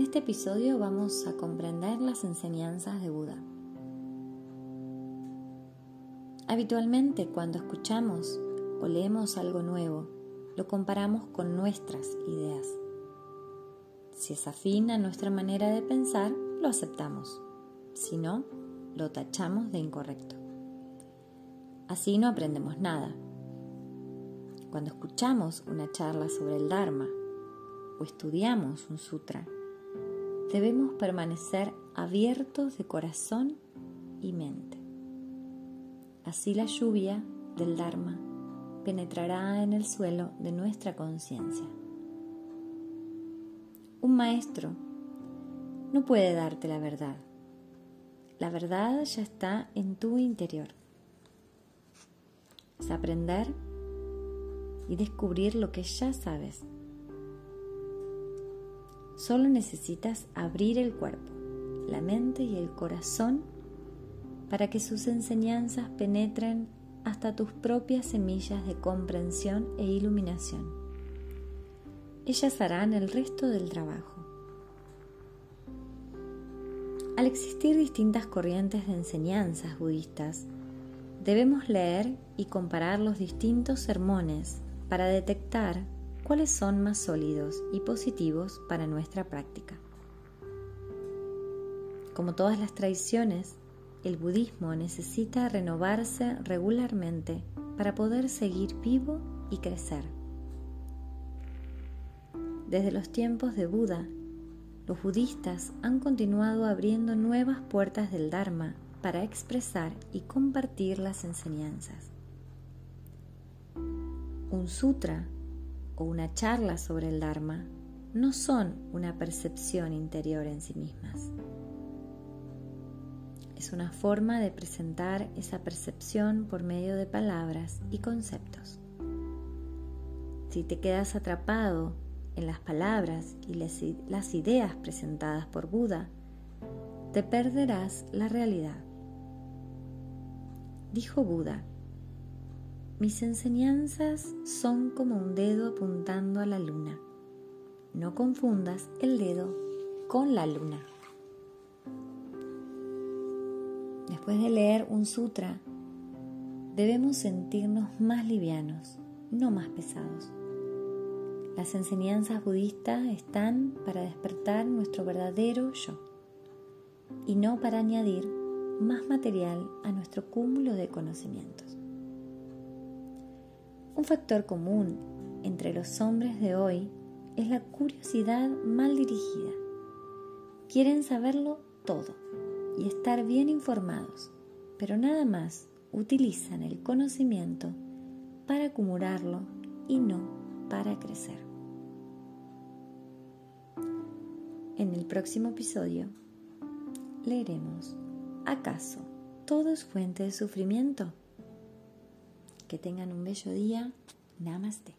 este episodio vamos a comprender las enseñanzas de Buda. Habitualmente cuando escuchamos o leemos algo nuevo, lo comparamos con nuestras ideas. Si es afín a nuestra manera de pensar, lo aceptamos. Si no, lo tachamos de incorrecto. Así no aprendemos nada. Cuando escuchamos una charla sobre el Dharma o estudiamos un sutra, debemos permanecer abiertos de corazón y mente. Así la lluvia del Dharma penetrará en el suelo de nuestra conciencia. Un maestro no puede darte la verdad. La verdad ya está en tu interior. Es aprender y descubrir lo que ya sabes. Solo necesitas abrir el cuerpo, la mente y el corazón para que sus enseñanzas penetren hasta tus propias semillas de comprensión e iluminación. Ellas harán el resto del trabajo. Al existir distintas corrientes de enseñanzas budistas, debemos leer y comparar los distintos sermones para detectar cuáles son más sólidos y positivos para nuestra práctica. Como todas las tradiciones, el budismo necesita renovarse regularmente para poder seguir vivo y crecer. Desde los tiempos de Buda, los budistas han continuado abriendo nuevas puertas del Dharma para expresar y compartir las enseñanzas. Un sutra o una charla sobre el Dharma no son una percepción interior en sí mismas. Es una forma de presentar esa percepción por medio de palabras y conceptos. Si te quedas atrapado en las palabras y las ideas presentadas por Buda, te perderás la realidad. Dijo Buda, mis enseñanzas son como un dedo apuntando a la luna. No confundas el dedo con la luna. Después de leer un sutra, debemos sentirnos más livianos, no más pesados. Las enseñanzas budistas están para despertar nuestro verdadero yo y no para añadir más material a nuestro cúmulo de conocimientos. Un factor común entre los hombres de hoy es la curiosidad mal dirigida. Quieren saberlo todo y estar bien informados, pero nada más utilizan el conocimiento para acumularlo y no para crecer. En el próximo episodio leeremos, ¿acaso todo es fuente de sufrimiento? Que tengan un bello día. Namaste.